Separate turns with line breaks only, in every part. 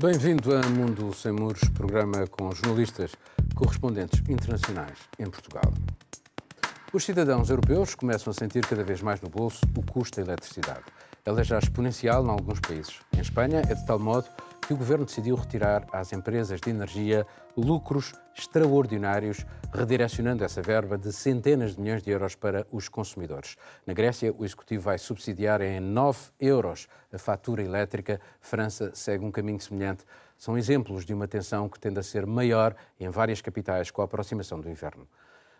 Bem-vindo a Mundo Sem Muros, programa com jornalistas correspondentes internacionais em Portugal. Os cidadãos europeus começam a sentir cada vez mais no bolso o custo da eletricidade. Ela é já exponencial em alguns países. Em Espanha é de tal modo que o governo decidiu retirar às empresas de energia lucros extraordinários, redirecionando essa verba de centenas de milhões de euros para os consumidores. Na Grécia, o executivo vai subsidiar em 9 euros a fatura elétrica. França segue um caminho semelhante. São exemplos de uma tensão que tende a ser maior em várias capitais com a aproximação do inverno.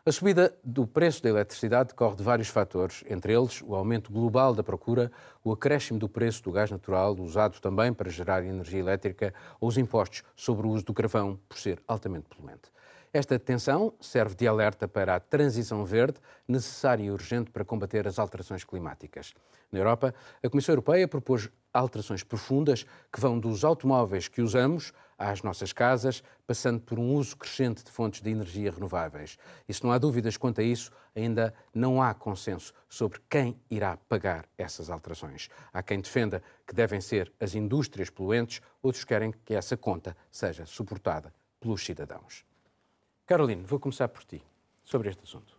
A subida do preço da eletricidade decorre de vários fatores, entre eles o aumento global da procura, o acréscimo do preço do gás natural, usado também para gerar energia elétrica, ou os impostos sobre o uso do carvão, por ser altamente poluente. Esta tensão serve de alerta para a transição verde, necessária e urgente para combater as alterações climáticas. Na Europa, a Comissão Europeia propôs alterações profundas que vão dos automóveis que usamos às nossas casas, passando por um uso crescente de fontes de energia renováveis. E se não há dúvidas quanto a isso, ainda não há consenso sobre quem irá pagar essas alterações. Há quem defenda que devem ser as indústrias poluentes, outros querem que essa conta seja suportada pelos cidadãos. Caroline, vou começar por ti, sobre este assunto.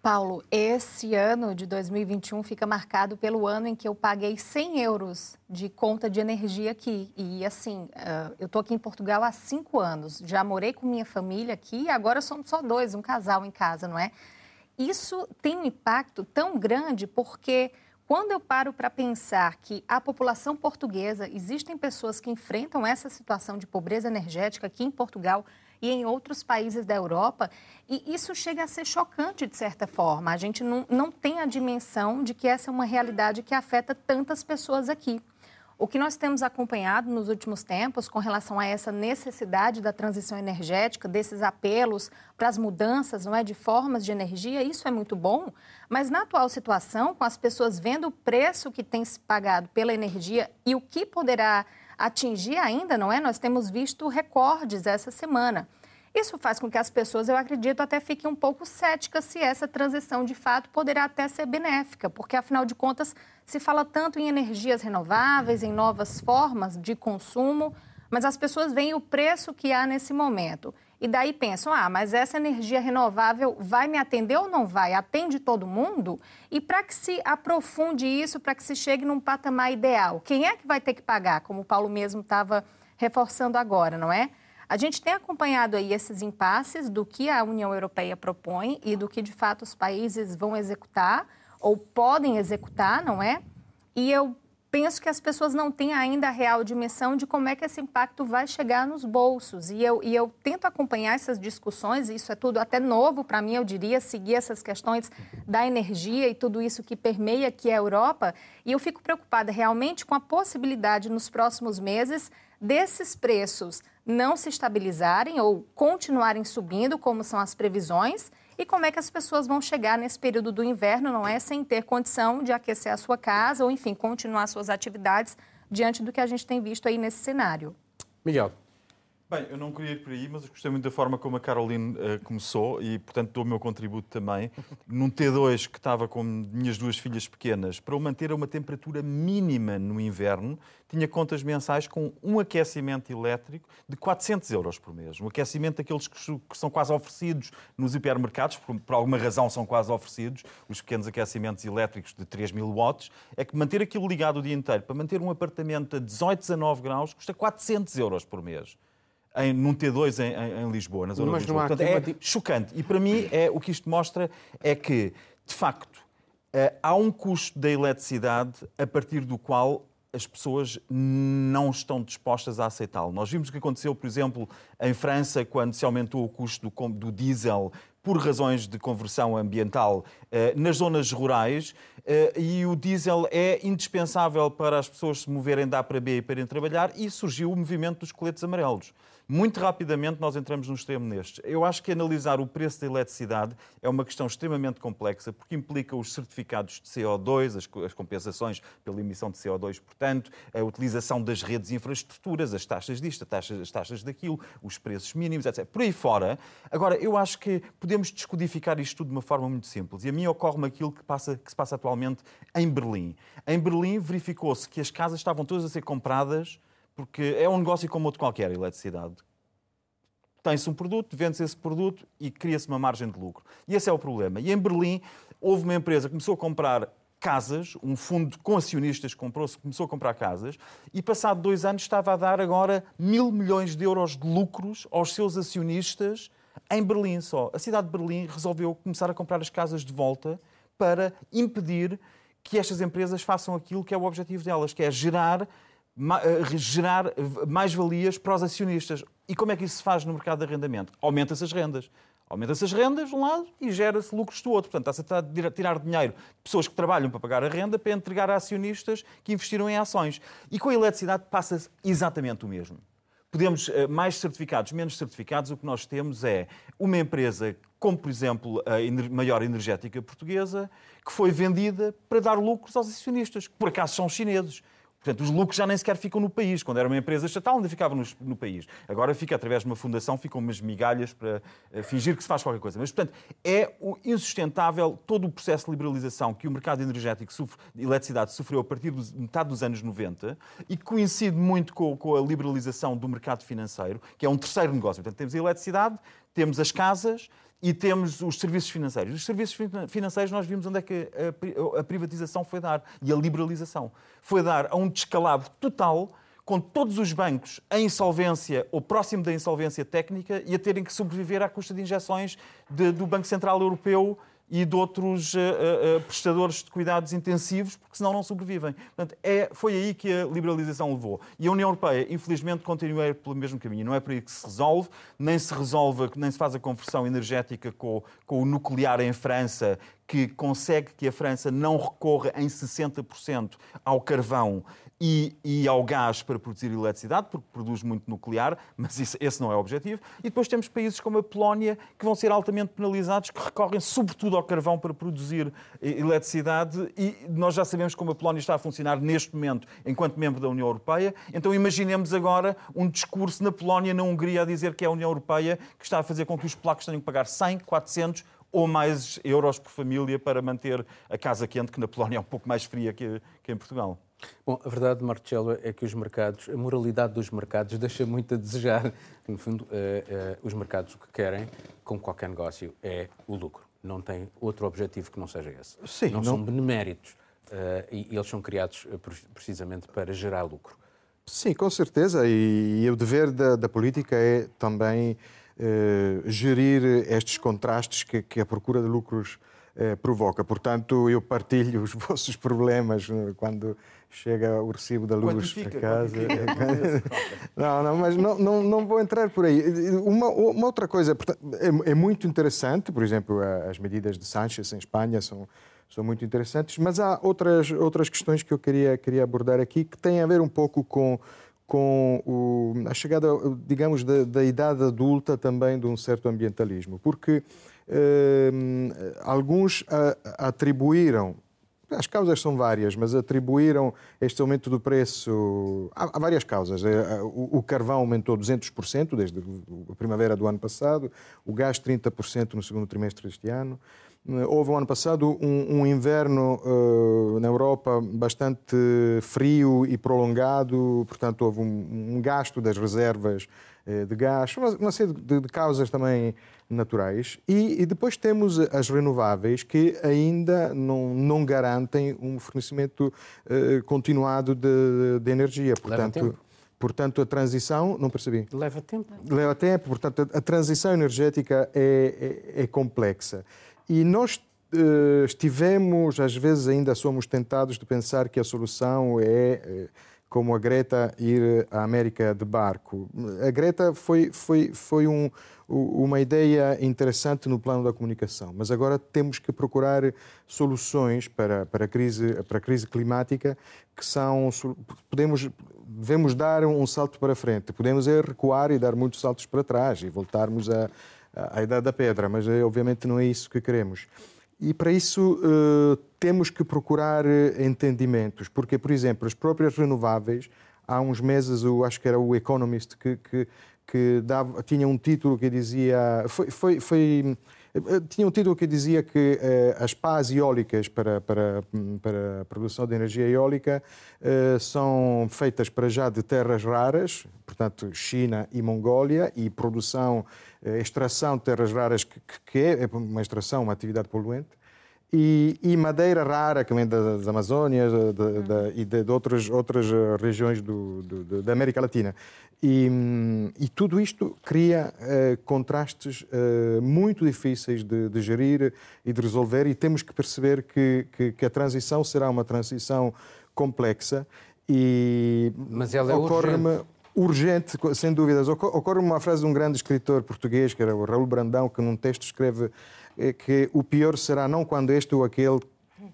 Paulo, esse ano de 2021 fica marcado pelo ano em que eu paguei 100 euros de conta de energia aqui. E assim, uh, eu estou aqui em Portugal há cinco anos, já morei com minha família aqui e agora somos só dois, um casal em casa, não é? Isso tem um impacto tão grande porque quando eu paro para pensar que a população portuguesa, existem pessoas que enfrentam essa situação de pobreza energética aqui em Portugal, e em outros países da Europa, e isso chega a ser chocante de certa forma. A gente não, não tem a dimensão de que essa é uma realidade que afeta tantas pessoas aqui. O que nós temos acompanhado nos últimos tempos com relação a essa necessidade da transição energética, desses apelos para as mudanças não é, de formas de energia, isso é muito bom, mas na atual situação, com as pessoas vendo o preço que tem se pagado pela energia e o que poderá atingir ainda, não é? Nós temos visto recordes essa semana. Isso faz com que as pessoas, eu acredito, até fiquem um pouco céticas se essa transição de fato poderá até ser benéfica, porque afinal de contas se fala tanto em energias renováveis, em novas formas de consumo, mas as pessoas veem o preço que há nesse momento. E daí pensam, ah, mas essa energia renovável vai me atender ou não vai? Atende todo mundo? E para que se aprofunde isso, para que se chegue num patamar ideal, quem é que vai ter que pagar? Como o Paulo mesmo estava reforçando agora, não é? A gente tem acompanhado aí esses impasses do que a União Europeia propõe e do que de fato os países vão executar ou podem executar, não é? E eu penso que as pessoas não têm ainda a real dimensão de como é que esse impacto vai chegar nos bolsos. E eu, e eu tento acompanhar essas discussões, isso é tudo até novo para mim, eu diria, seguir essas questões da energia e tudo isso que permeia aqui a Europa. E eu fico preocupada realmente com a possibilidade nos próximos meses desses preços não se estabilizarem ou continuarem subindo, como são as previsões e como é que as pessoas vão chegar nesse período do inverno, não é? Sem ter condição de aquecer a sua casa ou, enfim, continuar suas atividades diante do que a gente tem visto aí nesse cenário.
Miguel.
Bem, eu não queria ir por aí, mas gostei muito da forma como a Caroline uh, começou e, portanto, dou o meu contributo também. Num T2 que estava com minhas duas filhas pequenas, para o manter a uma temperatura mínima no inverno, tinha contas mensais com um aquecimento elétrico de 400 euros por mês. Um aquecimento daqueles que, que são quase oferecidos nos hipermercados, por, por, alguma razão são quase oferecidos, os pequenos aquecimentos elétricos de 3 mil watts, é que manter aquilo ligado o dia inteiro, para manter um apartamento a 18, 19 graus, custa 400 euros por mês em, num T2 em, em, Lisboa, na zona Mas de Lisboa. Portanto, é chocante. E para mim, é, o que isto mostra é que, de facto, eh, há um custo da eletricidade a partir do qual as pessoas não estão dispostas a aceitá-lo. Nós vimos o que aconteceu, por exemplo, em França, quando se aumentou o custo do, do diesel por razões de conversão ambiental eh, nas zonas rurais eh, e o diesel é indispensável para as pessoas se moverem da A para B e para irem trabalhar e surgiu o movimento dos coletes amarelos. Muito rapidamente nós entramos num extremo nestes. Eu acho que analisar o preço da eletricidade é uma questão extremamente complexa, porque implica os certificados de CO2, as, as compensações pela emissão de CO2, portanto, a utilização das redes e infraestruturas, as taxas disto, as taxas, as taxas daquilo, os preços mínimos, etc. Por aí fora. Agora, eu acho que podemos descodificar isto tudo de uma forma muito simples. E a mim ocorre-me aquilo que, passa, que se passa atualmente em Berlim. Em Berlim verificou-se que as casas estavam todas a ser compradas Porque é um negócio como outro qualquer, a eletricidade. Tem-se um produto, vende-se esse produto e cria-se uma margem de lucro. E esse é o problema. E em Berlim houve uma empresa que começou a comprar casas, um fundo com acionistas comprou começou a comprar casas e, passado dois anos, estava a dar agora mil milhões de euros de lucros aos seus acionistas em Berlim só. A cidade de Berlim resolveu começar a comprar as casas de volta para impedir que estas empresas façam aquilo que é o objetivo delas, que é gerar, gerar mais-valias para os acionistas. E como é que isso se faz no mercado de arrendamento? Aumenta-se as rendas. Aumenta-se as rendas de um lado e gera-se lucros do outro. Portanto, está-se a tirar dinheiro de pessoas que trabalham para pagar a renda para entregar a acionistas que investiram em ações. E com a eletricidade passa exatamente o mesmo. Podemos, eh, mais certificados, menos certificados, o que nós temos é uma empresa, como por exemplo a maior energética portuguesa, que foi vendida para dar lucros aos acionistas, que por acaso são chineses. Portanto, os lucros já nem sequer ficam no país. Quando era uma empresa estatal, ainda ficava no, no, país. Agora fica através de uma fundação, ficam umas migalhas para uh, fingir que se faz qualquer coisa. Mas, portanto, é insustentável todo o processo de liberalização que o mercado energético sofre, de eletricidade sofreu a partir de metade dos anos 90 e que coincide muito com, com a liberalização do mercado financeiro, que é um terceiro negócio. Portanto, temos a eletricidade, temos as casas, e temos os serviços financeiros. Os serviços financeiros, nós vimos onde é que a privatização foi dar e a liberalização. Foi dar a um descalabro total com todos os bancos em insolvência ou próximo da insolvência técnica e a terem que sobreviver à custa de injeções de, do Banco Central Europeu e de outros uh, uh, prestadores de cuidados intensivos, porque senão não sobrevivem. Portanto, é, foi aí que a liberalização levou. E a União Europeia, infelizmente, continua pelo mesmo caminho. Não é por aí que se resolve, nem se resolve, nem se faz a conversão energética com, com o nuclear em França, que consegue que a França não recorra em 60% ao carvão e, e, ao gás para produzir eletricidade, porque produz muito nuclear, mas isso, esse não é o objetivo. E depois temos países como a Polónia, que vão ser altamente penalizados, que recorrem sobretudo ao carvão para produzir eletricidade. E nós já sabemos como a Polónia está a funcionar neste momento, enquanto membro da União Europeia. Então imaginemos agora um discurso na Polónia, na Hungria, a dizer que é a União Europeia que está a fazer com que os polacos tenham que pagar 100, 400 ou mais euros por família para manter a casa quente, que na Polónia é um pouco mais fria que, que em Portugal.
Bom, a verdade, Marcelo, é que os mercados, a moralidade dos mercados deixa muito a desejar. No fundo, uh, uh, os mercados o que querem, com qualquer negócio, é o lucro. Não tem outro objetivo que não seja esse. Sim, não, não... são beneméritos uh, e, e eles são criados precisamente para gerar lucro.
Sim, com certeza. E, e o dever da, da política é também gerir estes contrastes que, que a procura de lucros provoca. Portanto, eu partilho os vossos problemas quando chega o recibo da luz a casa. não, não, mas não, não, não vou entrar por aí. Uma, uma outra coisa é, é, muito interessante, por exemplo, as medidas de Sánchez em Espanha são, são muito interessantes, mas há outras, outras questões que eu queria, queria abordar aqui que têm a ver um pouco com com o, a chegada, digamos, da, da, idade adulta também de um certo ambientalismo, porque eh, alguns a, atribuíram as causas são várias, mas atribuíram este aumento do preço. Há, várias causas. É, o, carvão aumentou 200% desde a primavera do ano passado, o gás 30% no segundo trimestre deste ano. Houve o ano passado um, um inverno uh, na Europa bastante frio e prolongado, portanto, houve um, um gasto das reservas de gás, uma, série de, de causas também naturais. E, e, depois temos as renováveis que ainda não, não garantem um fornecimento uh, continuado de, de energia. Portanto, Portanto, a transição, não percebi.
Leva tempo.
Leva tempo, portanto, a, a transição energética é, é, é, complexa. E nós uh, estivemos, às vezes ainda somos tentados de pensar que a solução é, uh, como a Greta, ir à América de barco. A Greta foi, foi, foi um, uma ideia interessante no plano da comunicação, mas agora temos que procurar soluções para, para, a, crise, para a crise climática que são. Podemos, devemos dar um salto para frente, podemos é recuar e dar muitos saltos para trás e voltarmos à, à idade da pedra, mas é, obviamente não é isso que queremos. E para isso uh, temos que procurar entendimentos, porque, por exemplo, as próprias renováveis, há uns meses, eu acho que era o Economist que, que que dava, tinha um título que dizia. Foi, foi, foi Tinha um título que dizia que as pás eólicas para, para, para a produção de energia eólica são feitas para já de terras raras, portanto, China e Mongólia, e produção, extração de terras raras, que, que é uma extração, uma atividade poluente. E, e, madeira rara que vem das Amazônias de, de, de, e de, outras, outras regiões do, do, da América Latina. E, e tudo isto cria uh, contrastes uh, muito difíceis de, de, gerir e de resolver, e temos que perceber que, que, que a transição será uma transição complexa. E
Mas ela é ocorre-me
urgente, sem dúvidas. Ocorre-me uma frase de um grande escritor português, que era o Raul Brandão, que num texto escreve eh, que o pior será não quando este ou aquele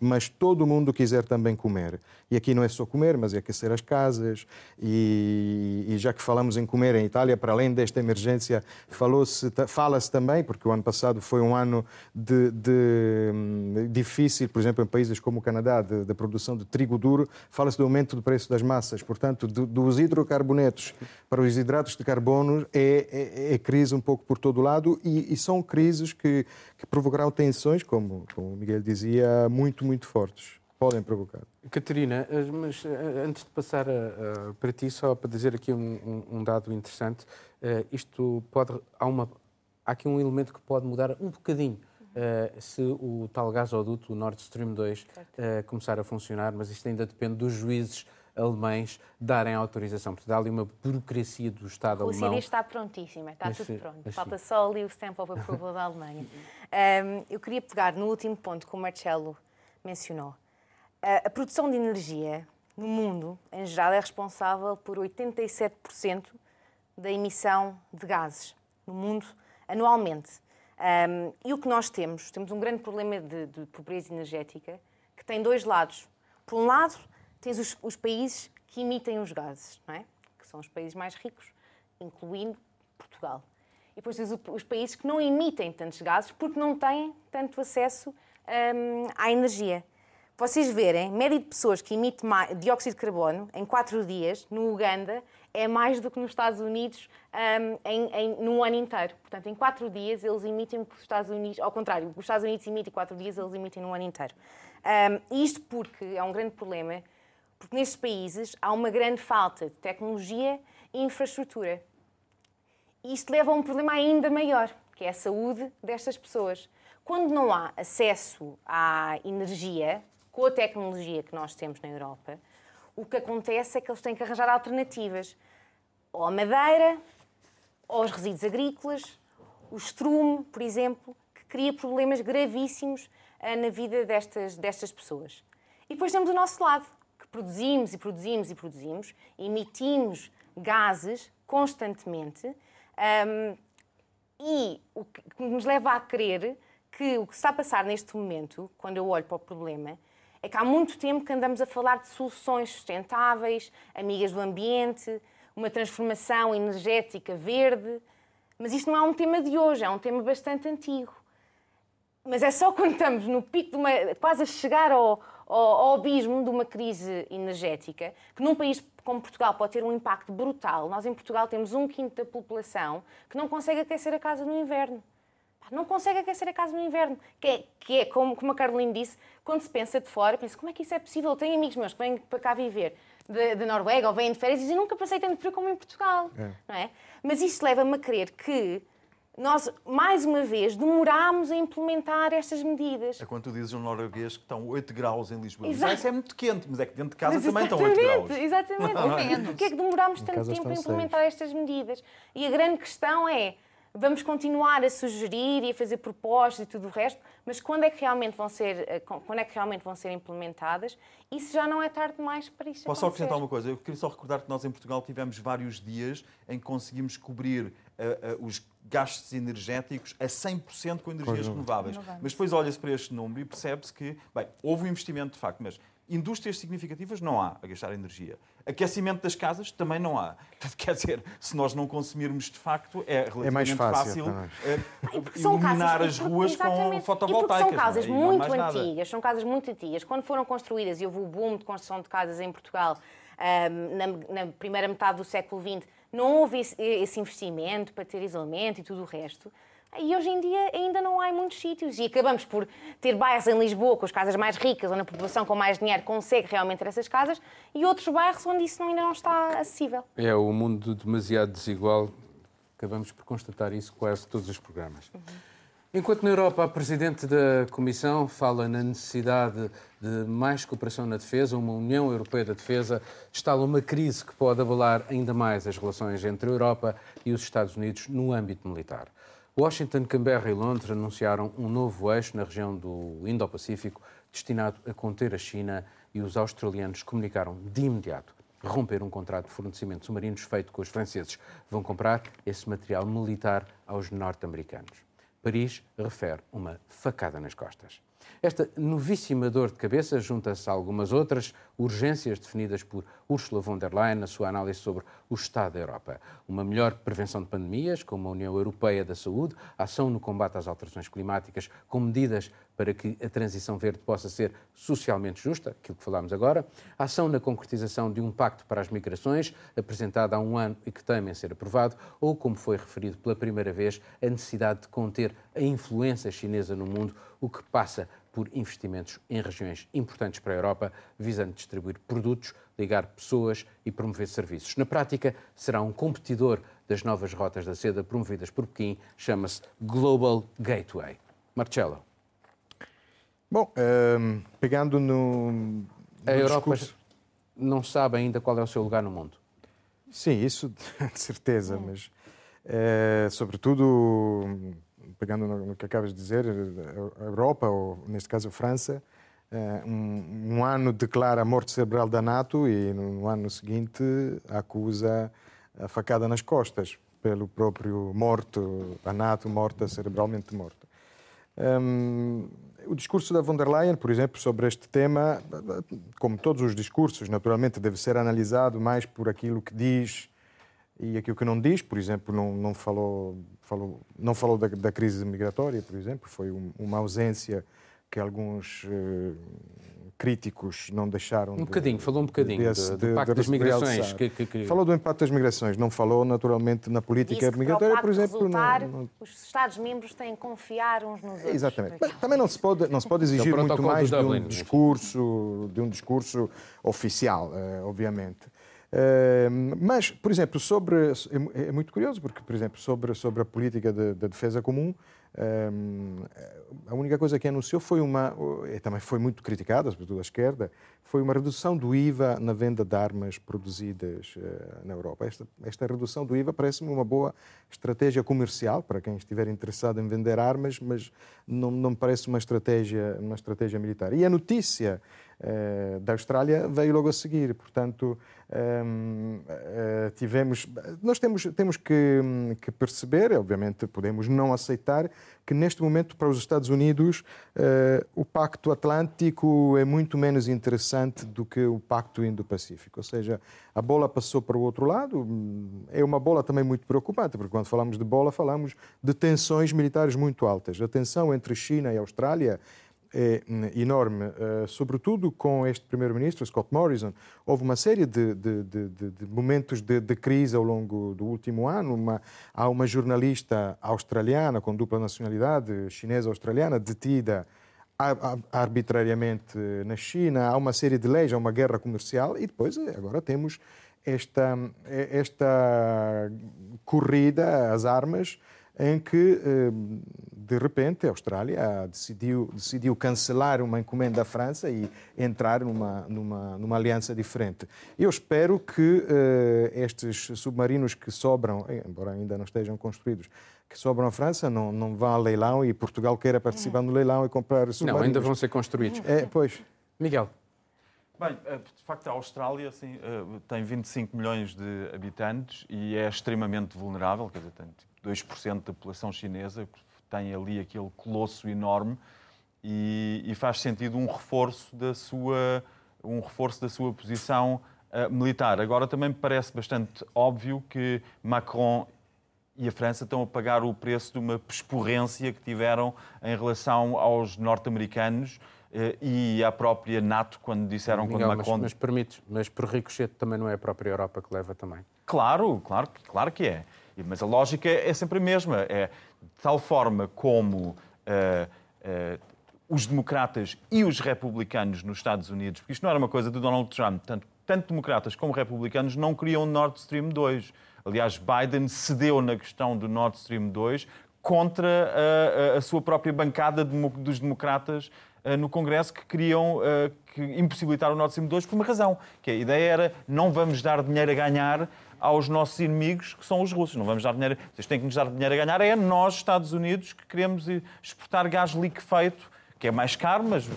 mas todo mundo quiser também comer. E aqui não é só comer, mas é aquecer as casas. E, e já que falamos em comer em Itália, para além desta emergência, fala-se também, porque o ano passado foi um ano de, de, hum, difícil, por exemplo, em países como o Canadá, da produção de trigo duro, fala-se do aumento do preço das massas. Portanto, do, dos hidrocarbonetos para os hidratos de carbono é, é, é crise um pouco por todo lado e, e são crises que, que provocarão tensões, como, como o Miguel dizia, muito, muito fortes. Podem provocar.
Catarina, eh, mas eh, antes de passar a, a, para ti, só para dizer aqui um, um, um dado interessante, uh, isto pode. Há, uma, há aqui um elemento que pode mudar um bocadinho. Uh, se o tal gasoduto, o Nord Stream 2, uh, começar a funcionar, mas isto ainda depende dos juízes alemães darem autorização. Portanto, há ali uma burocracia do Estado
o
alemão.
O está prontíssima, está mas, tudo pronto. Falta só ali o stamp of approval da Alemanha. Um, eu queria pegar no último ponto que o Marcelo mencionou. A, produção de energia no mundo, em geral, é responsável por 87% da emissão de gases no mundo anualmente. Um, e o que nós temos? Temos um grande problema de, de pobreza energética que tem dois lados. Por um lado, tens os, os países que emitem os gases, é? que são os países mais ricos, incluindo Portugal. E depois tens os países que não emitem tantos gases porque não têm tanto acesso um, à energia. Vocês verem, média de pessoas que emitem dióxido de carbono em 4 dias, no Uganda, é mais do que nos Estados Unidos um, em, em, num ano inteiro. Portanto, em 4 dias eles emitem os Estados Unidos, ao contrário, os Estados Unidos emitem 4 dias, eles emitem num ano inteiro. Um, isto porque é um grande problema porque nestes países há uma grande falta de tecnologia e infraestrutura. Isto leva a um problema ainda maior, que é a saúde destas pessoas. Quando não há acesso à energia, com a tecnologia que nós temos na Europa, o que acontece é que eles têm que arranjar alternativas. Ou a madeira, ou os resíduos agrícolas, o estrume, por exemplo, que cria problemas gravíssimos eh, na vida destas, destas pessoas. E depois temos o nosso lado, produzimos e produzimos e produzimos, emitimos gases constantemente um, e o que nos leva a crer que o que está a passar neste momento, quando eu olho para o problema, é que há muito tempo que andamos a falar de soluções sustentáveis, amigas do ambiente, uma transformação energética verde, mas isto não é um tema de hoje, é um tema bastante antigo. Mas é só quando estamos no pico de uma. quase a chegar ao, ao, ao abismo de uma crise energética, que num país como Portugal pode ter um impacto brutal. Nós em Portugal temos um quinto da população que não consegue aquecer a casa no inverno. Não consegue aquecer a casa no inverno. Que é, que é como, como a Caroline disse, quando se pensa de fora, pensa como é que isso é possível? Eu tenho amigos meus que vêm para cá viver da Noruega ou vêm de férias e dizem nunca passei tanto frio como em Portugal. É. Não é? Mas isto leva-me a crer que nós, mais uma vez, demorámos a implementar estas medidas.
É quando tu dizes um norueguês que estão 8 graus em Lisboa. Exato. Mas é muito quente, mas é que dentro de casa mas também estão 8 graus.
Exatamente, exatamente. Porquê é que demorámos tanto tempo a implementar estas medidas? E a grande questão é, vamos continuar a sugerir e a fazer propostas e tudo o resto, mas quando é que realmente vão ser, eh, quando é que realmente vão ser implementadas? Isso já não é tarde demais para isso
Posso só acrescentar uma coisa? Eu queria só recordar que nós em Portugal tivemos vários dias em que conseguimos cobrir uh, uh, os gastos energéticos a 100% com energias renováveis. renováveis. Mas depois olha-se para este número e percebe-se que, bem, houve um investimento de facto, mas indústrias significativas não há a gastar energia. Aquecimento das casas também não há. Quer dizer, se nós não consumirmos de facto, é relativamente é mais fácil, fácil iluminar casas, as ruas com fotovoltaicas.
são casas não, muito antigas, nada. são casas muito antigas. Quando foram construídas, e houve o boom de construção de casas em Portugal um, na, na primeira metade do século XX, não houve esse, esse investimento para ter isolamento e tudo o resto. E hoje em dia ainda não há em muitos sítios. E acabamos por ter bairros em Lisboa com as casas mais ricas, onde a população com mais dinheiro consegue realmente ter essas casas, e outros bairros onde isso ainda não está acessível.
É o mundo demasiado desigual. Acabamos por constatar isso quase todos os programas. Uhum. Enquanto na Europa a Presidente da Comissão fala na necessidade de mais cooperação na defesa, uma União Europeia da Defesa, está uma crise que pode abalar ainda mais as relações entre a Europa e os Estados Unidos no âmbito militar. Washington, Canberra e Londres anunciaram um novo eixo na região do Indo-Pacífico destinado a conter a China e os australianos comunicaram de imediato romper um contrato de fornecimento de submarinos feito com os franceses. Vão comprar esse material militar aos norte-americanos. Paris refere uma facada nas costas. Esta novíssima dor de cabeça junta-se a algumas outras urgências definidas por Ursula von der Leyen na sua análise sobre o Estado da Europa. Uma melhor prevenção de pandemias, com uma União Europeia da Saúde, ação no combate às alterações climáticas, com medidas para que a transição verde possa ser socialmente justa, aquilo que falámos agora, ação na concretização de um pacto para as migrações, apresentado há um ano e que teme ser aprovado, ou, como foi referido pela primeira vez, a necessidade de conter a influência chinesa no mundo, o que passa por investimentos em regiões importantes para a Europa, visando distribuir produtos, ligar pessoas e promover serviços. Na prática, será um competidor das novas rotas da seda promovidas por Pequim, chama-se Global Gateway. Marcelo.
Bom, ehm, pegando no. no
a Europa discurso... não sabe ainda qual é o seu lugar no mundo.
Sim, isso de certeza, mas é, sobretudo pegando no, que acabas de dizer, a Europa, ou neste caso a França, eh, um, um, ano declara a morte cerebral da NATO e no ano seguinte acusa a facada nas costas pelo próprio morto, a NATO morta, cerebralmente morta. Um, o discurso da von der Leyen, por exemplo, sobre este tema, como todos os discursos, naturalmente deve ser analisado mais por aquilo que diz e aquilo que não diz, por exemplo, não, não falou, falou, não falou da, da crise migratória, por exemplo, foi um, uma ausência que alguns uh, críticos não deixaram.
Um bocadinho, falou um bocadinho desse, do, do Pacto das Migrações. Que, que, que...
Falou do impacto das migrações, não falou naturalmente na política migratória, por exemplo.
Resultar, não, não... Os Estados-membros têm que confiar uns nos outros.
Exatamente. Mas também não se pode, não se pode exigir muito mais de um discurso, de um discurso oficial, uh, obviamente mas, por exemplo, sobre é, é muito curioso porque, por exemplo, sobre sobre a política da de, de defesa comum, a única coisa que anunciou foi uma, e também foi muito criticada, sobretudo à esquerda, foi uma redução do IVA na venda de armas produzidas uh, na Europa. Esta, esta redução do IVA parece-me uma boa estratégia comercial para quem estiver interessado em vender armas, mas não, não me parece uma estratégia, uma estratégia militar. E a notícia uh, da Austrália veio logo a seguir, portanto, um, uh, tivemos, nós temos, temos que, que, perceber, obviamente podemos não aceitar, que neste momento para os Estados Unidos uh, o Pacto Atlântico é muito menos interessante do que o Pacto Indo-Pacífico. Ou seja, a bola passou para o outro lado. É uma bola também muito preocupante, porque quando falamos de bola, falamos de tensões militares muito altas. A tensão entre China e Austrália é enorme, uh, sobretudo com este primeiro-ministro, Scott Morrison. Houve uma série de, de, de, de momentos de, crise ao longo do último ano. Uma, há uma jornalista australiana com dupla nacionalidade, chinesa-australiana, detida arbitrariamente na China. Há uma série de leis, há uma guerra comercial e depois eh, agora temos esta, eh, esta corrida às armas em que, eh, de repente, a Austrália decidiu, decidiu cancelar uma encomenda à França e entrar numa, numa, numa aliança diferente. Eu espero que uh, estes submarinos que sobram, eh, embora ainda não estejam construídos, que sobram à França, não, não vão ao leilão e Portugal queira participar no leilão e comprar submarinos.
Não, ainda vão ser construídos.
É, pois.
Miguel.
Bem, de facto, a Austrália assim, tem 25 milhões de habitantes e é extremamente vulnerável, quer dizer, tem 2% da população chinesa, tem ali aquele colosso enorme e, e, faz sentido um reforço da sua, um reforço da sua posição uh, militar. Agora também me parece bastante óbvio que Macron e a França estão a pagar o preço de uma pesporrência que tiveram em relação aos norte-americanos uh, e à própria NATO quando disseram
Miguel,
quando Macron...
Mas, mas permite, mas por ricochete também não é a própria Europa que leva também.
Claro, claro, claro que é. Mas a lógica é sempre a mesma. É, de tal forma como os democratas e os republicanos nos Estados Unidos, porque isto não era uma coisa de Donald Trump, tanto, tanto democratas como republicanos não queriam Nord Stream 2. Aliás, Biden cedeu na questão do Nord Stream 2 contra a, a, a sua própria bancada de, dos democratas uh, no Congresso que queriam uh, que impossibilitar o Nord Stream 2 por uma razão, que a ideia era não vamos dar dinheiro a ganhar aos nossos inimigos, que são os russos. Não vamos dar dinheiro. Vocês têm que nos dar dinheiro a ganhar. É nós, Estados Unidos, que queremos exportar gás liquefeito que é mais caro, mas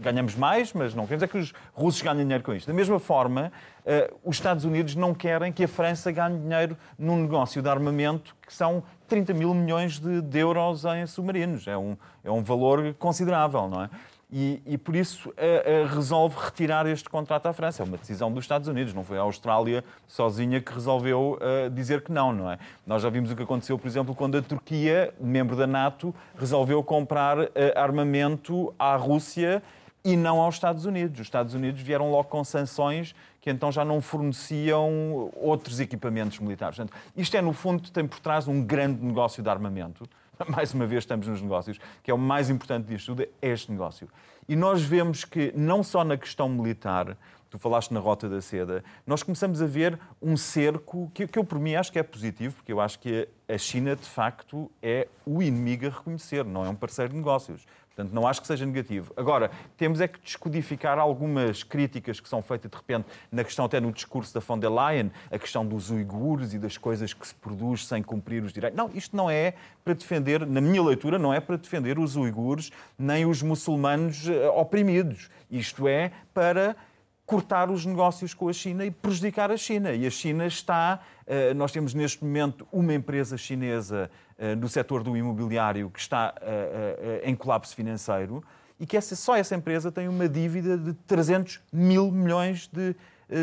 ganhamos mais, mas não queremos é que os russos ganhem dinheiro com isto. Da mesma forma, uh, os Estados Unidos não querem que a França ganhe dinheiro num negócio de armamento que são 30 mil milhões de, de euros em submarinos. É um, é um valor considerável, não é? E, e, por isso resolve retirar este contrato à França. É uma decisão dos Estados Unidos, não foi a Austrália sozinha que resolveu uh, dizer que não, não é? Nós já vimos o que aconteceu, por exemplo, quando a Turquia, membro da NATO, resolveu comprar armamento à Rússia e não aos Estados Unidos. Os Estados Unidos vieram logo com sanções que então já não forneciam outros equipamentos militares. Portanto, isto é, no fundo, tem por trás um grande negócio de armamento mais uma vez estamos nos negócios, que é o mais importante disto tudo, é este negócio. E nós vemos que, não só na questão militar, tu falaste na Rota da Seda, nós começamos a ver um cerco que, que eu, por mim, acho que é positivo, porque eu acho que a China, de facto, é o inimigo a reconhecer, não é um parceiro de negócios. Portanto, não acho que seja negativo. Agora, temos é que descodificar algumas críticas que são feitas de repente na questão, até no discurso da von der Leyen, a questão dos uigures e das coisas que se produz sem cumprir os direitos. Não, isto não é para defender, na minha leitura, não é para defender os uigures nem os muçulmanos eh, oprimidos. Isto é para cortar os negócios com a China e prejudicar a China. E a China está. Eh, nós temos neste momento uma empresa chinesa no setor do imobiliário que está eh, em colapso financeiro e que essa, só essa empresa tem uma dívida de 300 mil milhões de,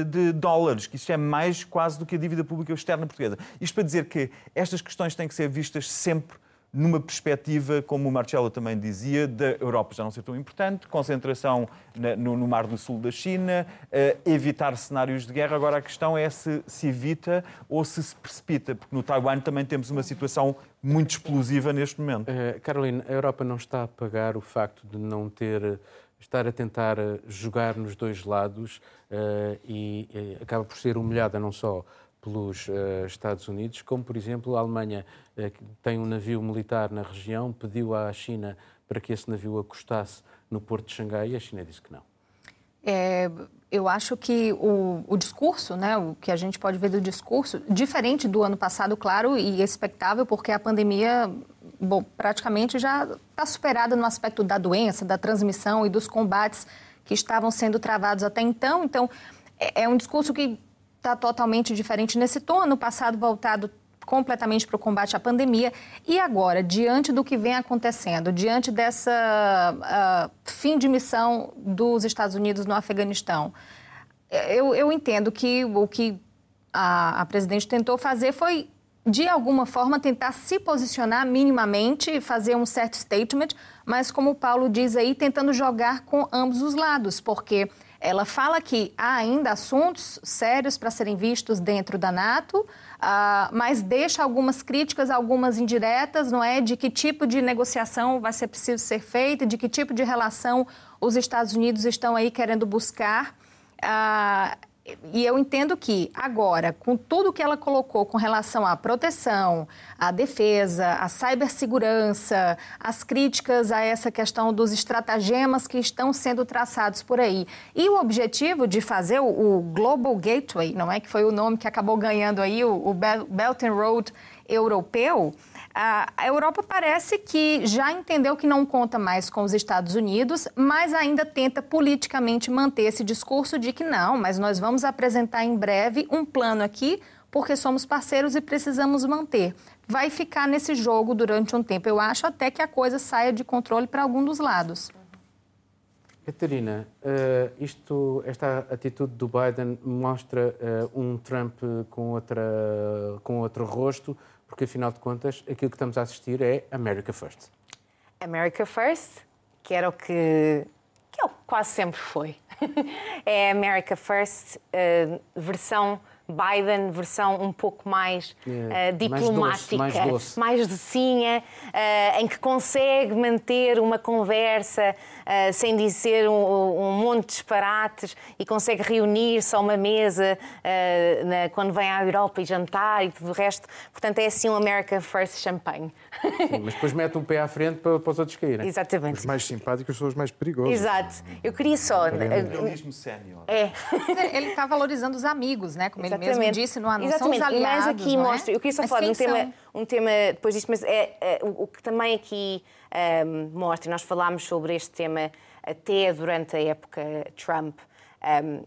de dólares, que isso é mais quase do que a dívida pública externa portuguesa. Isto para dizer que estas questões têm que ser vistas sempre numa perspectiva, como o Marcelo também dizia, da Europa já não ser tão importante, concentração no, no, Mar do Sul da China, uh, evitar cenários de guerra. Agora a questão é se se evita ou se se precipita, porque no Taiwan também temos uma situação muito explosiva neste momento. Uh,
Carolina, a Europa não está a pagar o facto de não ter estar a tentar eh, jogar nos dois lados uh, e acaba por ser humilhada não só pelos uh, Estados Unidos, como, por exemplo, a Alemanha uh, tem um navio militar na região, pediu à China para que esse navio acostasse no porto de Xangai e a China disse que não.
É, eu acho que o, o, discurso, né, o que a gente pode ver do discurso, diferente do ano passado, claro, e expectável, porque a pandemia bom, praticamente já está superada no aspecto da doença, da transmissão e dos combates que estavam sendo travados até então. Então, é, é um discurso que está totalmente diferente nesse tom. Ano passado, voltado completamente para o combate à pandemia. E agora, diante do que vem acontecendo, diante dessa uh, fim de missão dos Estados Unidos no Afeganistão, eu, eu entendo que o que a, a presidente tentou fazer foi de alguma forma, tentar se posicionar minimamente, fazer um certo statement, mas, como o Paulo diz aí, tentando jogar com ambos os lados, porque ela fala que há ainda assuntos sérios para serem vistos dentro da NATO, uh, mas deixa algumas críticas, algumas indiretas, não é? De que tipo de negociação vai ser preciso ser feita, de que tipo de relação os Estados Unidos estão aí querendo buscar. Uh, e eu entendo que agora, com tudo que ela colocou com relação à proteção, à defesa, à cibersegurança, as críticas a essa questão dos estratagemas que estão sendo traçados por aí, e o objetivo de fazer o, o Global Gateway, não é? Que foi o nome que acabou ganhando aí o, o Belt and Road europeu, a Europa parece que já entendeu que não conta mais com os Estados Unidos, mas ainda tenta politicamente manter esse discurso de que não, mas nós vamos apresentar em breve um plano aqui porque somos parceiros e precisamos manter. Vai ficar nesse jogo durante um tempo. Eu acho até que a coisa saia de controle para algum dos lados.
Catarina, uh, isto, esta atitude do Biden mostra uh, um Trump com, outra, com outro rosto, porque afinal de contas aquilo que estamos a assistir é America First.
America First, que era o que, que é quase sempre foi. é America First, uh, versão Biden, versão um pouco mais
é,
uh, diplomática,
mais, doce, mais, doce.
mais docinha, uh, em que consegue manter uma conversa uh, sem dizer um, um, monte de disparates e consegue reunir-se a uma mesa na, quando vem à Europa e jantar e tudo o resto. Portanto, é assim um America First Champanhe.
Sim, mas depois mete um pé à frente para, para os outros caírem.
Exatamente.
Os mais simpáticos são os mais perigosos.
Exato. Eu queria só.
Sénior.
É.
Ele está valorizando os amigos, né? Como ele mesmo disse no anúncio. Exatamente. São os aliados,
mas aqui
é?
mostra. Eu queria só falar de um tema, um tema depois disto, mas é, é o, que também aqui um, mostra, nós falámos sobre este tema até durante a época Trump. Um,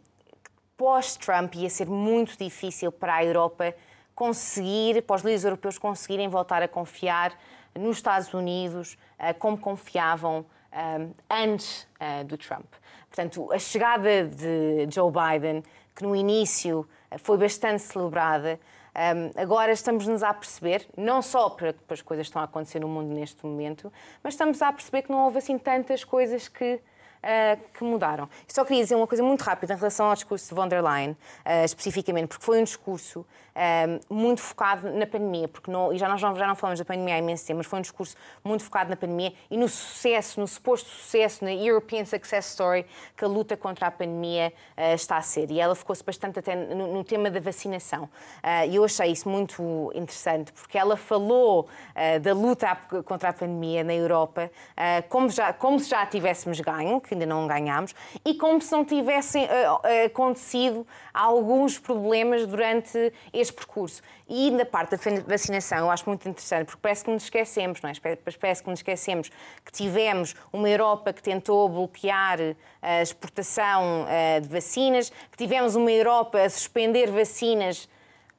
Pós-Trump ia ser muito difícil para a Europa conseguir, para os líderes europeus conseguirem voltar a confiar nos Estados Unidos uh, como confiavam um, antes uh, do Trump. Portanto, a chegada de Joe Biden, que no início foi bastante celebrada, um, agora estamos-nos a perceber, não só para que as coisas estão a acontecer no mundo neste momento, mas estamos a perceber que não houve assim tantas coisas que uh, que mudaram. só queria dizer uma coisa muito rápida em relação ao discurso de von der Leyen, uh, especificamente, porque foi um discurso uh, muito focado na pandemia, porque não, e já nós já não falamos da pandemia há imenso tempo, mas foi um discurso muito focado na pandemia e no sucesso, no suposto sucesso, na European Success Story que a luta contra a pandemia está a ser. E ela focou-se bastante até no, no, tema da vacinação. E eu achei isso muito interessante, porque ela falou da luta contra a pandemia na Europa como, já, como se já tivéssemos ganho, que ainda não ganhámos, e como se não tivessem uh, acontecido alguns problemas durante este percurso. E na parte da vacinação, eu acho muito interessante, porque parece que nos esquecemos, não é? Parece que nos esquecemos que tivemos uma Europa que tentou bloquear a exportação de vacinas, que tivemos uma Europa a suspender vacinas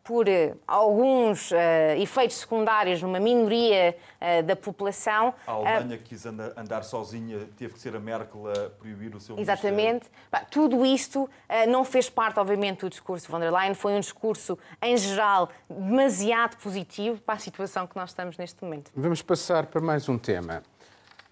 por uh, alguns uh, efeitos secundários numa minoria uh, da população.
A Alemanha quis andar, andar, sozinha, teve que ser a Merkel a proibir o seu
Exatamente. tudo isto não fez parte, obviamente, do discurso de von der Leyen, foi um discurso, em geral, demasiado positivo para a situação que nós estamos neste momento.
Vamos passar para mais um tema.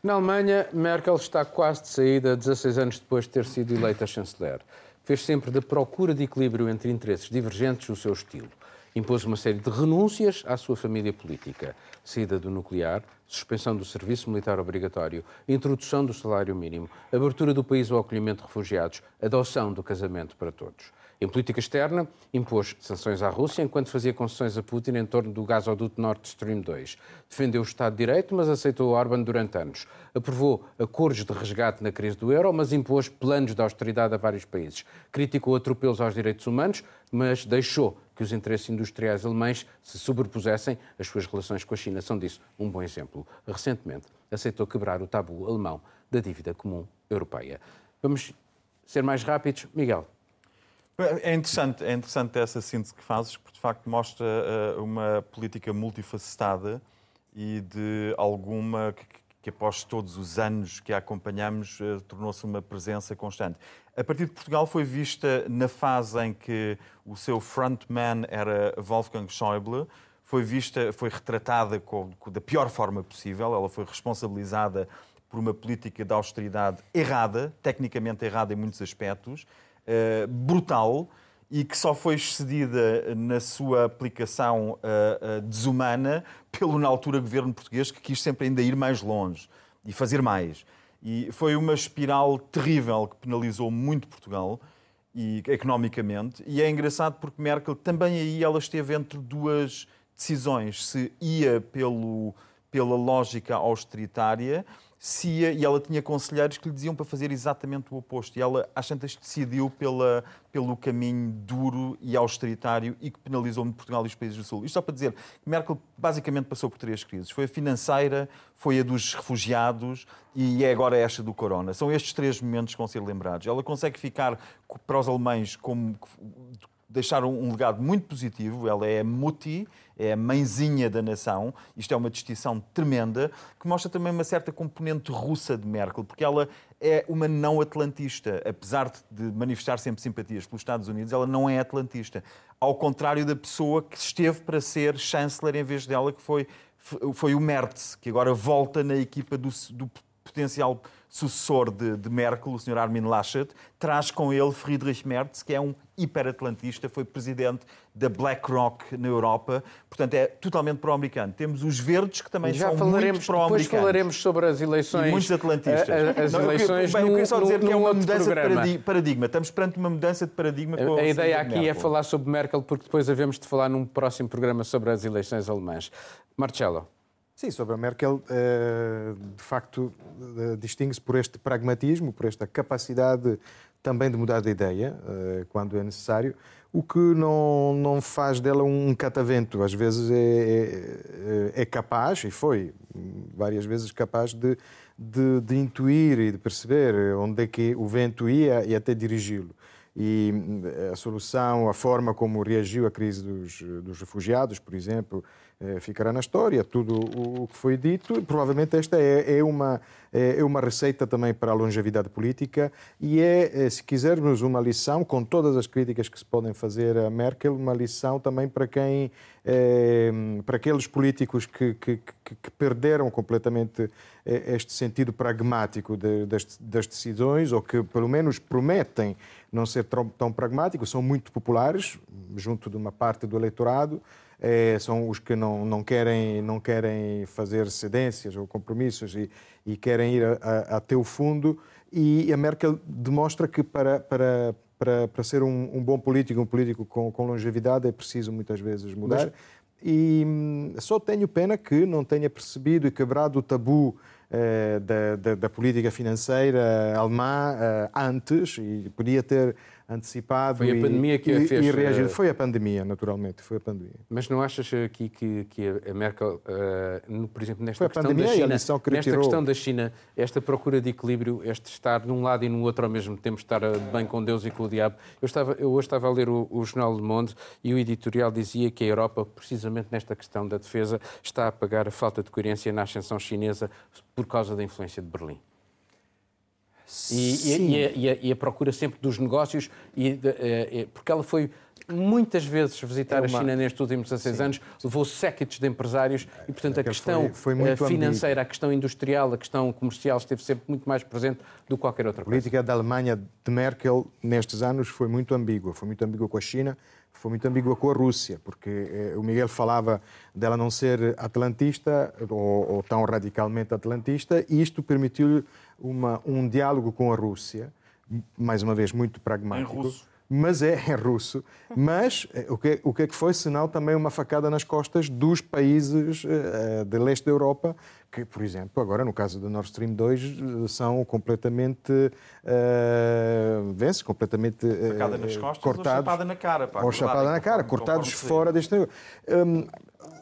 Na Alemanha, Merkel está quase de saída, 16 anos depois de ter sido eleita chanceler. Fez sempre da procura de equilíbrio entre interesses divergentes o seu estilo impôs uma série de renúncias à sua família política. Saída do nuclear, suspensão do serviço militar obrigatório, introdução do salário mínimo, abertura do país ao acolhimento de refugiados, adoção do casamento para todos. Em política externa, impôs sanções à Rússia enquanto fazia concessões a Putin em torno do gasoduto Nord Stream 2. Defendeu o Estado de Direito, mas aceitou Orban durante anos. Aprovou acordos de resgate na crise do euro, mas impôs planos de austeridade a vários países. Criticou atropelos aos direitos humanos, mas deixou que os interesses industriais alemães se sobrepusessem às suas relações com a China. São disso um bom exemplo. Recentemente, aceitou quebrar o tabu alemão da dívida comum europeia. Vamos ser mais rápidos. Miguel.
É interessante, é interessante essa síntese que fazes, porque de facto mostra uh, uma política multifacetada e de alguma que, que após todos os anos que a acompanhamos, uh, tornou-se uma presença constante. A partir de Portugal foi vista na fase em que o seu frontman era Wolfgang Schäuble, foi vista, foi retratada com, com, da pior forma possível, ela foi responsabilizada por uma política de austeridade errada, tecnicamente errada em muitos aspectos, uh, brutal e que só foi excedida na sua aplicação uh, uh, desumana pelo, na altura, governo português, que quis sempre ainda ir mais longe e fazer mais. E foi uma espiral terrível que penalizou muito Portugal e economicamente. E é engraçado porque Merkel também aí ela esteve entre duas decisões, se ia pelo, pela lógica austeritária Cia, e ela tinha conselheiros que lhe diziam para fazer exatamente o oposto. E ela, às tantas, decidiu pela, pelo caminho duro e austeritário e que penalizou muito Portugal e os países do Sul. Isto só para dizer que Merkel basicamente passou por três crises. Foi a financeira, foi a dos refugiados e é agora esta do corona. São estes três momentos que vão ser lembrados. Ela consegue ficar para os alemães como deixar um legado muito positivo. Ela é Mutti, é a mãezinha da nação. Isto é uma distinção tremenda, que mostra também uma certa componente russa de Merkel, porque ela é uma não atlantista. Apesar de manifestar sempre simpatias pelos Estados Unidos, ela não é atlantista. Ao contrário da pessoa que esteve para ser chanceler em vez dela, que foi, foi o Merz, que agora volta na equipa do, do potencial sucessor de, de, Merkel, o Sr. Armin Laschet, traz com ele Friedrich Merz, que é um hiperatlantista, foi presidente da BlackRock na Europa, portanto é totalmente pró-americano. Temos os verdes que também
Já
são
falaremos,
muito pró-americanos.
Depois falaremos sobre as eleições.
E muitos atlantistas.
As
Não,
eleições
eu, bem, eu queria só dizer
no,
que é uma mudança
programa.
de paradigma. Estamos perante uma mudança de paradigma. Com
a, a ideia aqui
Merkel.
é falar sobre Merkel, porque depois havemos de falar num próximo programa sobre as eleições alemãs. Marcelo.
Sim, sobre a Merkel, eh, de facto, eh, distingue-se por este pragmatismo, por esta capacidade também de mudar de ideia, eh, quando é necessário, o que não, não faz dela um catavento. Às vezes é, é, é capaz, e foi várias vezes capaz, de, de, de, intuir e de perceber onde é que o vento ia e até dirigi-lo. E a solução, a forma como reagiu à crise dos, dos refugiados, por exemplo, ficará na história, tudo o que foi dito. Provavelmente esta é, é, uma, é uma receita também para a longevidade política e é, se quisermos, uma lição, com todas as críticas que se podem fazer a Merkel, uma lição também para quem, é, para aqueles políticos que, que, que, perderam completamente este sentido pragmático das, das, decisões ou que pelo menos prometem não ser tão, tão pragmáticos, são muito populares junto de uma parte do eleitorado é, são os que não, não, querem, não querem fazer cedências ou compromissos e, e querem ir até o fundo. E a Merkel demonstra que para, para, para, para ser um, um bom político, um político com, com longevidade, é preciso muitas vezes mudar. Mas... E hum, só tenho pena que não tenha percebido e quebrado o tabu eh, da, da, da, política financeira alemã eh, antes e podia ter antecipado
foi a pandemia
e,
que a fez,
e reagido. Foi a pandemia, naturalmente, foi a pandemia.
Mas não achas aqui que, que a Merkel, uh, por exemplo, nesta
questão
da China,
que
nesta questão da China, esta procura de equilíbrio, este estar num lado e no outro ao mesmo tempo, estar bem com Deus e com o diabo. Eu, estava, eu hoje estava a ler o, o Jornal Le Monde e o editorial dizia que a Europa, precisamente nesta questão da defesa, está a pagar a falta de coerência na ascensão chinesa por causa da influência de Berlim. E, e, e, a, e, a, procura sempre dos negócios, de, uh, porque ela foi muitas vezes visitar é uma... a China nestes últimos 16 Sim. anos, levou séquitos de empresários e, portanto, a questão foi, foi financeira, ambíguo. a questão industrial, a questão comercial esteve sempre muito mais presente do que qualquer outra
coisa. A política da Alemanha de Merkel nestes anos foi muito ambígua. Foi muito ambígua com a China, foi muito ambígua com a Rússia, porque eh, o Miguel falava dela não ser atlantista ou, ou tão radicalmente atlantista, e isto permitiu um diálogo com a Rússia, mais uma vez muito pragmático.
Em russo
mas é em russo. Mas eh, o que, o que é que foi, senão também uma facada nas costas dos países uh, de leste da Europa, que, por exemplo, agora no caso do Nord Stream 2, são completamente. Uh, vence, completamente.
Uh, facada nas costas cortados, ou chapada na cara. Pá,
ou chapada na cara, cortados fora deste. Um,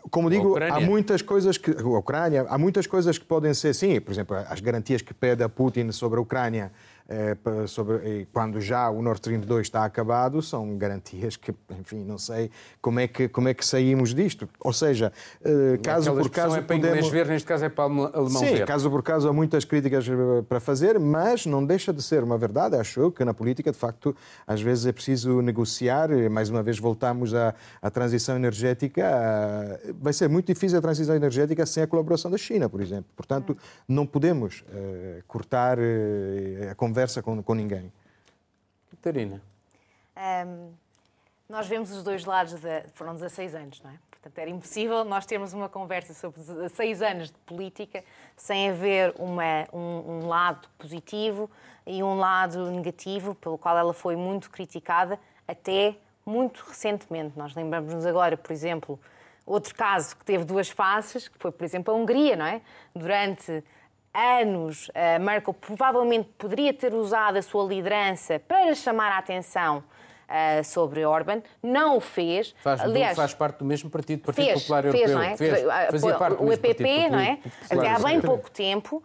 como digo, há muitas coisas que. A Ucrânia, há muitas coisas que podem ser, sim, por exemplo, as garantias que pede a Putin sobre a Ucrânia eh, sobre, quando já o Nord Stream 2 está acabado, são garantias que, enfim, não sei como é que, como é que saímos disto. Ou seja, eh, caso por caso.
É para podemos... ver, neste caso é para alemão
Sim,
ver.
caso por caso há muitas críticas eh, para fazer, mas não deixa de ser uma verdade. Acho que na política, de facto, às vezes é preciso negociar. Mais uma vez, voltamos à, à transição energética. Vai ser muito difícil a transição energética sem a colaboração da China, por exemplo. Portanto, não podemos uh, cortar uh, a conversa conversa com, com ninguém.
Catarina.
Um, nós vemos os dois lados, de, foram 16 anos, não é? Portanto, era impossível nós termos uma conversa sobre 16 anos de política sem haver uma, um, um lado positivo e um lado negativo, pelo qual ela foi muito criticada, até muito recentemente. Nós lembramos-nos agora, por exemplo, outro caso que teve duas faces, que foi, por exemplo, a Hungria, não é? Durante anos, a Merkel provavelmente poderia ter usado a sua liderança para chamar a atenção Uh, sobre Orban, não o fez.
Faz, Aliás, faz parte do mesmo Partido, Partido
fez,
Popular
fez,
Europeu.
Não é?
fez,
fazia parte do o EPP, Partido não é? Até há bem pouco tempo.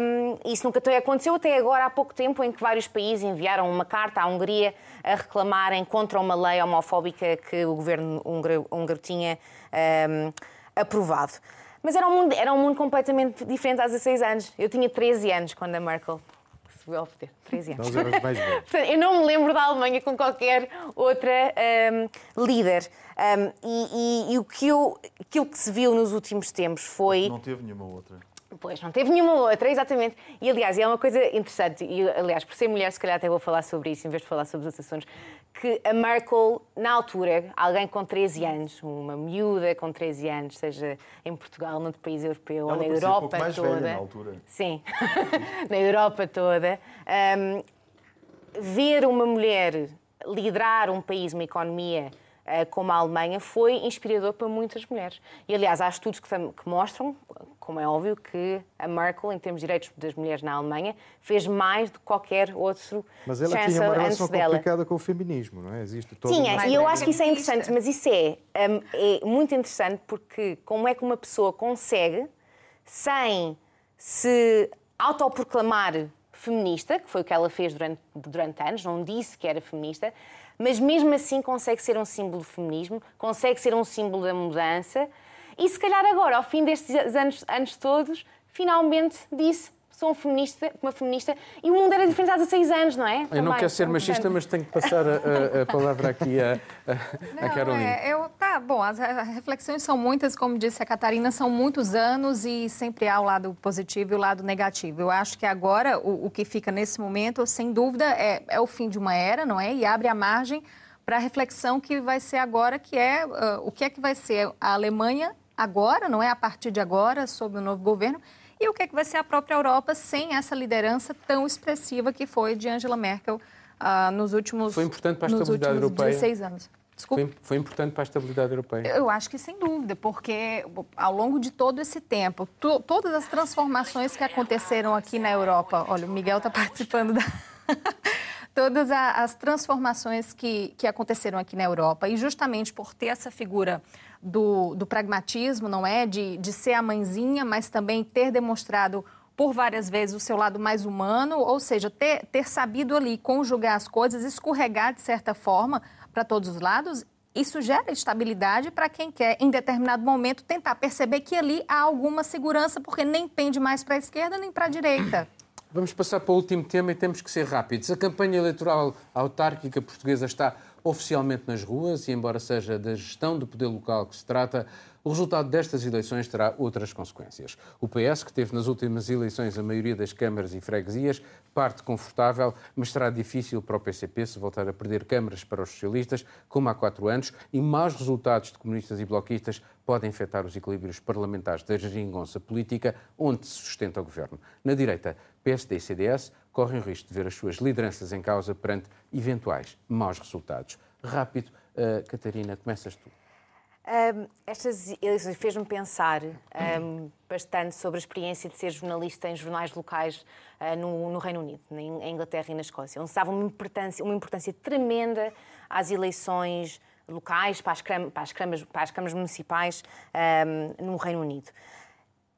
Um, isso nunca aconteceu até agora há pouco tempo, em que vários países enviaram uma carta à Hungria a reclamarem contra uma lei homofóbica que o governo húngaro, húngaro tinha um, aprovado. Mas era um, mundo, era um mundo completamente diferente há 16 anos. Eu tinha 13 anos quando a Merkel subiu ao poder. 13 anos. Eu não me lembro da Alemanha com qualquer outra um, líder. Um, e, e, e, o que eu, aquilo que se viu nos últimos tempos foi.
Não teve nenhuma outra.
Pois, não teve nenhuma outra, exatamente. E, aliás, é uma coisa interessante, e, aliás, por ser mulher, se calhar até vou falar sobre isso, em vez de falar sobre os assuntos, que a Merkel, na altura, alguém com 13 anos, uma miúda com 13 anos, seja em Portugal, noutro país europeu,
Ela
ou na Europa
um mais
toda.
Velha na altura.
Sim, na Europa toda. Um, ver uma mulher liderar um país, uma economia como a Alemanha, foi inspirador para muitas mulheres. E, aliás, há estudos que, que, mostram, como é óbvio, que a Merkel, em termos de direitos das mulheres na Alemanha, fez mais do que qualquer outro
Mas ela tinha uma relação complicada com o feminismo, não é? Existe
todo Tinha, um... e eu acho que isso é interessante, mas isso é, um, é muito interessante porque como é que uma pessoa consegue, sem se autoproclamar feminista, que foi o que ela fez durante, durante anos, não disse que era feminista, mas mesmo assim consegue ser um símbolo do feminismo, consegue ser um símbolo da mudança. E se calhar agora, ao fim destes anos, anos todos, finalmente disse sou um feminista, uma feminista, e o mundo era diferente há 16 anos, não é?
Eu Também, não quero ser machista, mas tenho que passar a, a, a palavra aqui a, a, a Carolina. É,
eu, tá, bom, as, as, reflexões são muitas, como disse a Catarina, são muitos anos e sempre há o lado positivo e o lado negativo. Eu acho que agora o, o que fica nesse momento, sem dúvida, é, é o fim de uma era, não é? E abre a margem para a reflexão que vai ser agora, que é uh, o que é que vai ser a Alemanha agora, não é? A partir de agora, sob o novo governo, e o que, é que vai ser a própria Europa sem essa liderança tão expressiva que foi de Angela Merkel uh, nos últimos
Foi importante para a estabilidade europeia.
16 anos.
Foi, foi, importante para a estabilidade europeia.
Eu acho que sem dúvida, porque ao longo de todo esse tempo, to, todas as transformações que aconteceram aqui na Europa, olha, o Miguel está participando da. todas as transformações que, que aconteceram aqui na Europa, e justamente por ter essa figura do, do pragmatismo, não é? De, de ser a mãezinha, mas também ter demonstrado por várias vezes o seu lado mais humano, ou seja, ter, ter sabido ali conjugar as coisas, escorregar de certa forma para todos os lados, isso gera estabilidade para quem quer, em determinado momento, tentar perceber que ali há alguma segurança, porque nem pende mais para a esquerda nem para a direita.
Vamos passar para o último tema e temos que ser rápidos. A campanha eleitoral autárquica portuguesa está oficialmente nas ruas e, embora seja da gestão do poder local que se trata, o resultado destas eleições terá outras consequências. O PS, que teve nas últimas eleições a maioria das câmaras e freguesias, parte confortável, mas será difícil para o PCP se voltar a perder câmaras para os socialistas, como há quatro anos, e maus resultados de comunistas e bloquistas podem afetar os equilíbrios parlamentares da geringonça política onde se sustenta o governo. Na direita, PSD e CDS correm o risco de ver as suas lideranças em causa perante eventuais maus resultados. Rápido, uh, Catarina, começas tu.
Um, estas eleições fez-me pensar um, bastante sobre a experiência de ser jornalista em jornais locais uh, no, no, Reino Unido, na Inglaterra e na Escócia, onde se dava uma importância, uma importância tremenda às eleições locais, para as, para as, para as câmaras municipais um, no Reino Unido.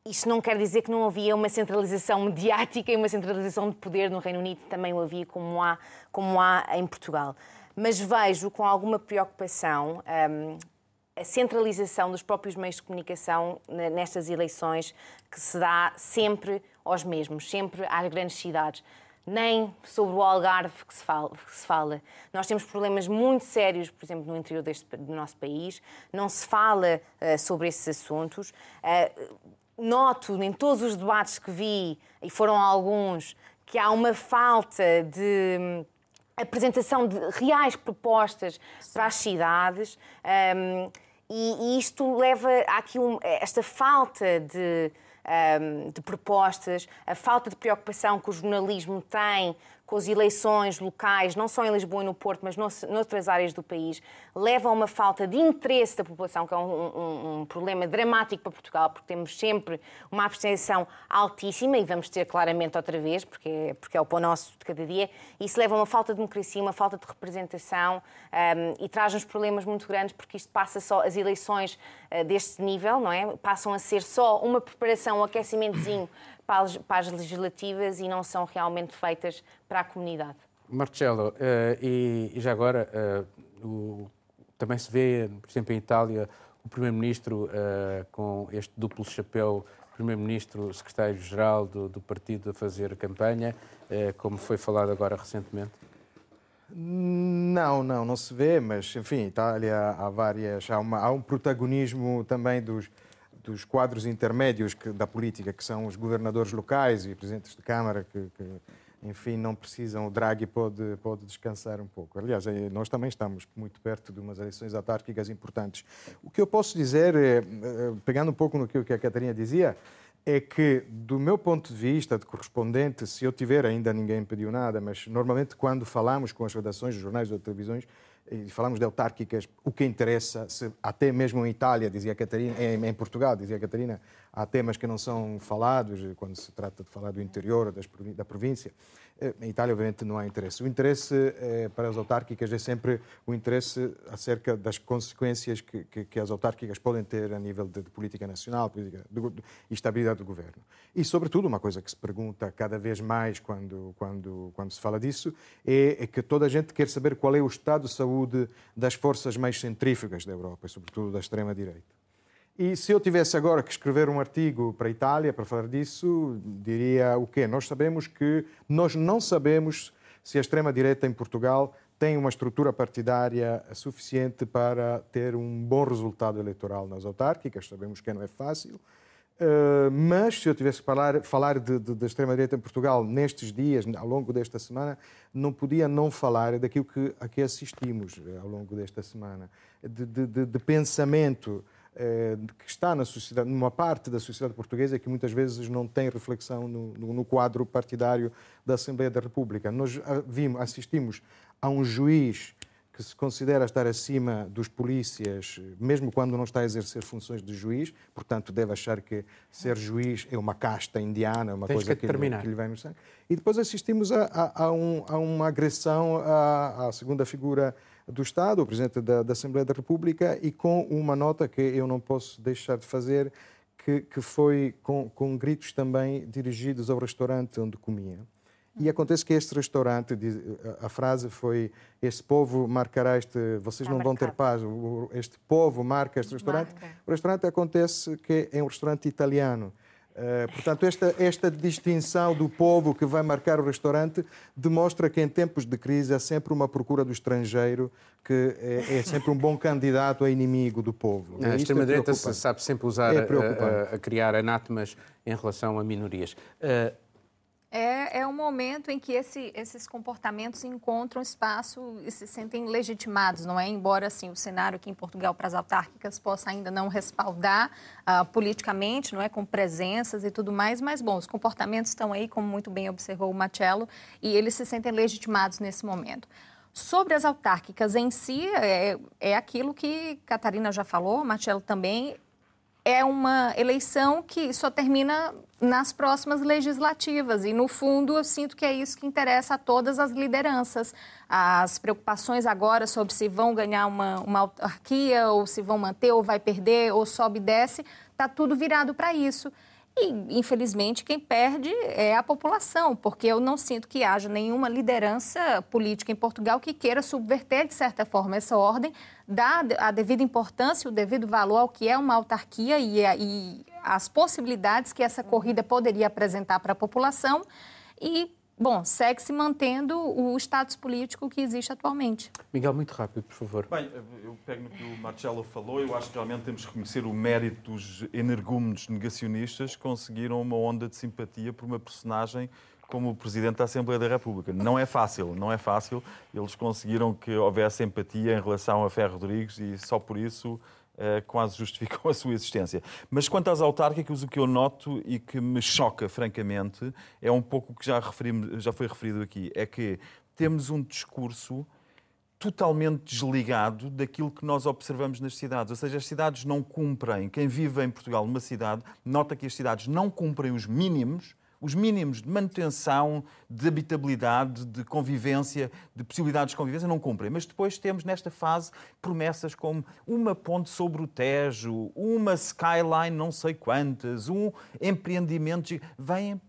Isto não quer dizer que não havia uma centralização mediática e uma centralização de poder no Reino Unido, também o havia como há, como há em Portugal. Mas vejo com alguma preocupação a centralização dos próprios meios de comunicação nestas eleições, que se dá sempre aos mesmos, sempre às grandes cidades. Nem sobre o Algarve que se, fala, que se fala. Nós temos problemas muito sérios, por exemplo, no interior deste, do nosso país. Não se fala uh, sobre esses assuntos. Uh, noto em todos os debates que vi, e foram alguns, que há uma falta de hum, apresentação de reais propostas Sim. para as cidades. Um, e, e, isto leva aqui um, esta falta de, um, de propostas, a falta de preocupação que o jornalismo tem com as eleições locais, não só em Lisboa e no Porto, mas noutras áreas do país, leva a uma falta de interesse da população, que é um, um, um problema dramático para Portugal, porque temos sempre uma abstenção altíssima, e vamos ter claramente outra vez, porque é, porque é o pão nosso de cada dia, isso leva a uma falta de democracia, uma falta de representação, um, e traz-nos problemas muito grandes, porque isto passa só, as eleições uh, deste nível, não é? Passam a ser só uma preparação, um aquecimentozinho para as legislativas e não são realmente feitas para a comunidade.
Marcelo, uh, e, e, já agora, uh, o, também se vê, por exemplo, em Itália, o Primeiro-Ministro uh, com este duplo chapéu, Primeiro-Ministro, Secretário-Geral do, do, partido a fazer campanha, como foi falado agora recentemente?
Não, não, não se vê, mas enfim, Itália há várias, há, uma, há um protagonismo também dos, dos quadros intermédios que, da política, que são os governadores locais e presidentes de Câmara, que, que enfim, não precisam, o Draghi pode, pode descansar um pouco. Aliás, eh, nós também estamos muito perto de umas eleições autárquicas importantes. O que eu posso dizer, é, pegando um pouco no que a Catarina dizia, é que, do meu ponto de vista de correspondente, se eu tiver, ainda ninguém pediu nada, mas normalmente quando falamos com as redações dos jornais ou televisões, e falamos de autárquicas, o que interessa, se, até mesmo em Itália, dizia Catarina, em, em, Portugal, dizia Catarina, há temas que não são falados quando se trata de falar do interior das, da província. Eh, em Itália, obviamente, não há interesse. O interesse eh, para as autárquicas é sempre o interesse acerca das consequências que, que, que as autárquicas podem ter a nível de, de política nacional política e estabilidade do governo. E, sobretudo, uma coisa que se pergunta cada vez mais quando, quando, quando se fala disso é, é que toda a gente quer saber qual é o estado de saúde das forças mais centrífugas da Europa, e, sobretudo, da extrema-direita. E se eu tivesse agora que escrever um artigo para a Itália para falar disso, diria o quê? Nós sabemos que nós não sabemos se a extrema direita em Portugal tem uma estrutura partidária suficiente para ter um bom resultado eleitoral nas autárquicas. Sabemos que não é fácil. Uh, mas se eu tivesse que falar, falar de, de, da extrema-direita em Portugal nestes dias, ao longo desta semana, não podia não falar daquilo que, a que assistimos eh, ao longo desta semana, de, de, pensamento eh, que está na sociedade, numa parte da sociedade portuguesa que muitas vezes não tem reflexão no, no quadro partidário da Assembleia da República. Nós vimos, assistimos a um juiz que se considera estar acima dos polícias, mesmo quando não está a exercer funções de juiz, portanto deve achar que ser juiz é uma casta indiana, uma Tens coisa que, que, lhe, que, lhe, vai no sangue. E depois assistimos a, a, a, um, a uma agressão à, à segunda figura do Estado, o Presidente da, da, Assembleia da República, e com uma nota que eu não posso deixar de fazer, que, que foi com, com gritos também dirigidos ao restaurante onde comia. E acontece que este restaurante, a frase foi: Este povo marcará este. Vocês não vão ter paz. Este povo marca este restaurante. Marca. O restaurante acontece que é um restaurante italiano. Uh, portanto, esta, esta distinção do povo que vai marcar o restaurante demonstra que em tempos de crise há sempre uma procura do estrangeiro que é, é sempre um bom candidato a inimigo do povo.
A extrema-direita é sabe sempre usar é a, a, a, criar anátemas em relação a minorias. Uh,
é, é um momento em que esse, esses comportamentos encontram espaço e se sentem legitimados, não é? Embora assim, o cenário aqui em Portugal para as autárquicas possa ainda não respaldar uh, politicamente, não é? Com presenças e tudo mais, mas bom, os comportamentos estão aí, como muito bem observou o Marcelo, e eles se sentem legitimados nesse momento. Sobre as autárquicas em si, é, é aquilo que Catarina já falou, Marcelo também, é uma eleição que só termina nas próximas legislativas. E, no fundo, eu sinto que é isso que interessa a todas as lideranças. As preocupações agora sobre se vão ganhar uma, uma autarquia, ou se vão manter, ou vai perder, ou sobe e desce, está tudo virado para isso. E, infelizmente, quem perde é a população, porque eu não sinto que haja nenhuma liderança política em Portugal que queira subverter, de certa forma, essa ordem, dar a devida importância, o devido valor ao que é uma autarquia e, e as possibilidades que essa corrida poderia apresentar para a população. E Bom, segue se mantendo o status político que existe atualmente.
Miguel, muito rápido, por favor.
Bem, eu pego no que o Marcelo falou. Eu acho que realmente temos que reconhecer o mérito dos energúmenos negacionistas que conseguiram uma onda de simpatia por uma personagem como o Presidente da Assembleia da República. Não é fácil, não é fácil. Eles conseguiram que houvesse empatia em relação a Ferro Rodrigues e só por isso quase justificam a sua existência. Mas quanto às autárquicas, o que eu noto e que me choca, francamente, é um pouco o que já, já foi referido aqui, é que temos um discurso totalmente desligado daquilo que nós observamos nas cidades. Ou seja, as cidades não cumprem. Quem vive em Portugal numa cidade nota que as cidades não cumprem os mínimos os mínimos de manutenção, de habitabilidade, de convivência, de possibilidades de convivência, não cumprem. Mas depois temos nesta fase promessas como uma ponte sobre o Tejo, uma skyline não sei quantas, um empreendimento. Vêm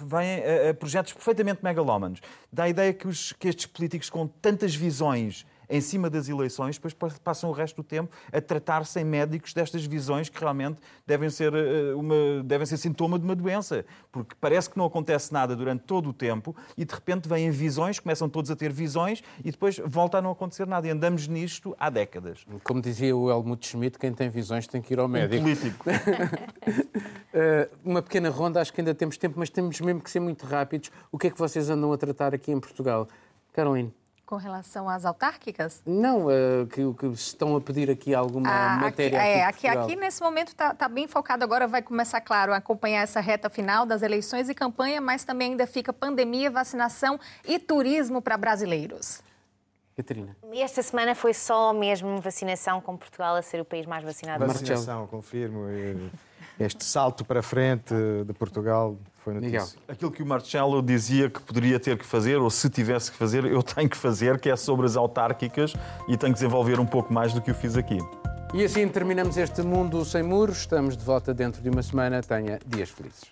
vêm projetos perfeitamente megalómanos. Dá a ideia que, os, que estes políticos com tantas visões em cima das eleições, depois passam o resto do tempo a tratar sem médicos destas visões que realmente devem ser, eh, uma, devem ser sintoma de uma doença. Porque parece que não acontece nada durante todo o tempo e de repente vêm visões, começam todos a ter visões e depois volta a não acontecer nada. E andamos nisto há décadas.
Como dizia o Helmut Schmidt, quem tem visões tem que ir ao médico.
Um político.
Eh, uma pequena ronda, acho que ainda temos tempo, mas temos mesmo que ser muito rápidos. O que é que vocês andam a tratar aqui em Portugal? Caroline.
Com relação às autárquicas?
Não, uh, que, que estão a pedir aqui alguma ah, matéria.
Aqui, é, aqui, aqui, nesse momento está tá bem focado. Agora vai começar, claro, a acompanhar essa reta final das eleições e campanha, mas também ainda fica pandemia, vacinação e turismo para brasileiros.
Catarina.
Esta semana foi só mesmo vacinação, com Portugal a ser o país mais vacinado.
Vacinação, confirmo. Este salto para frente de Portugal foi notícia. Miguel.
Aquilo que o Marcelo dizia que poderia ter que fazer, ou se tivesse que fazer, eu tenho que fazer, que é sobre as autárquicas e tenho que desenvolver um pouco mais do que eu fiz aqui.
E assim terminamos este Mundo Sem Muros. Estamos de volta dentro de uma semana. Tenha dias felizes.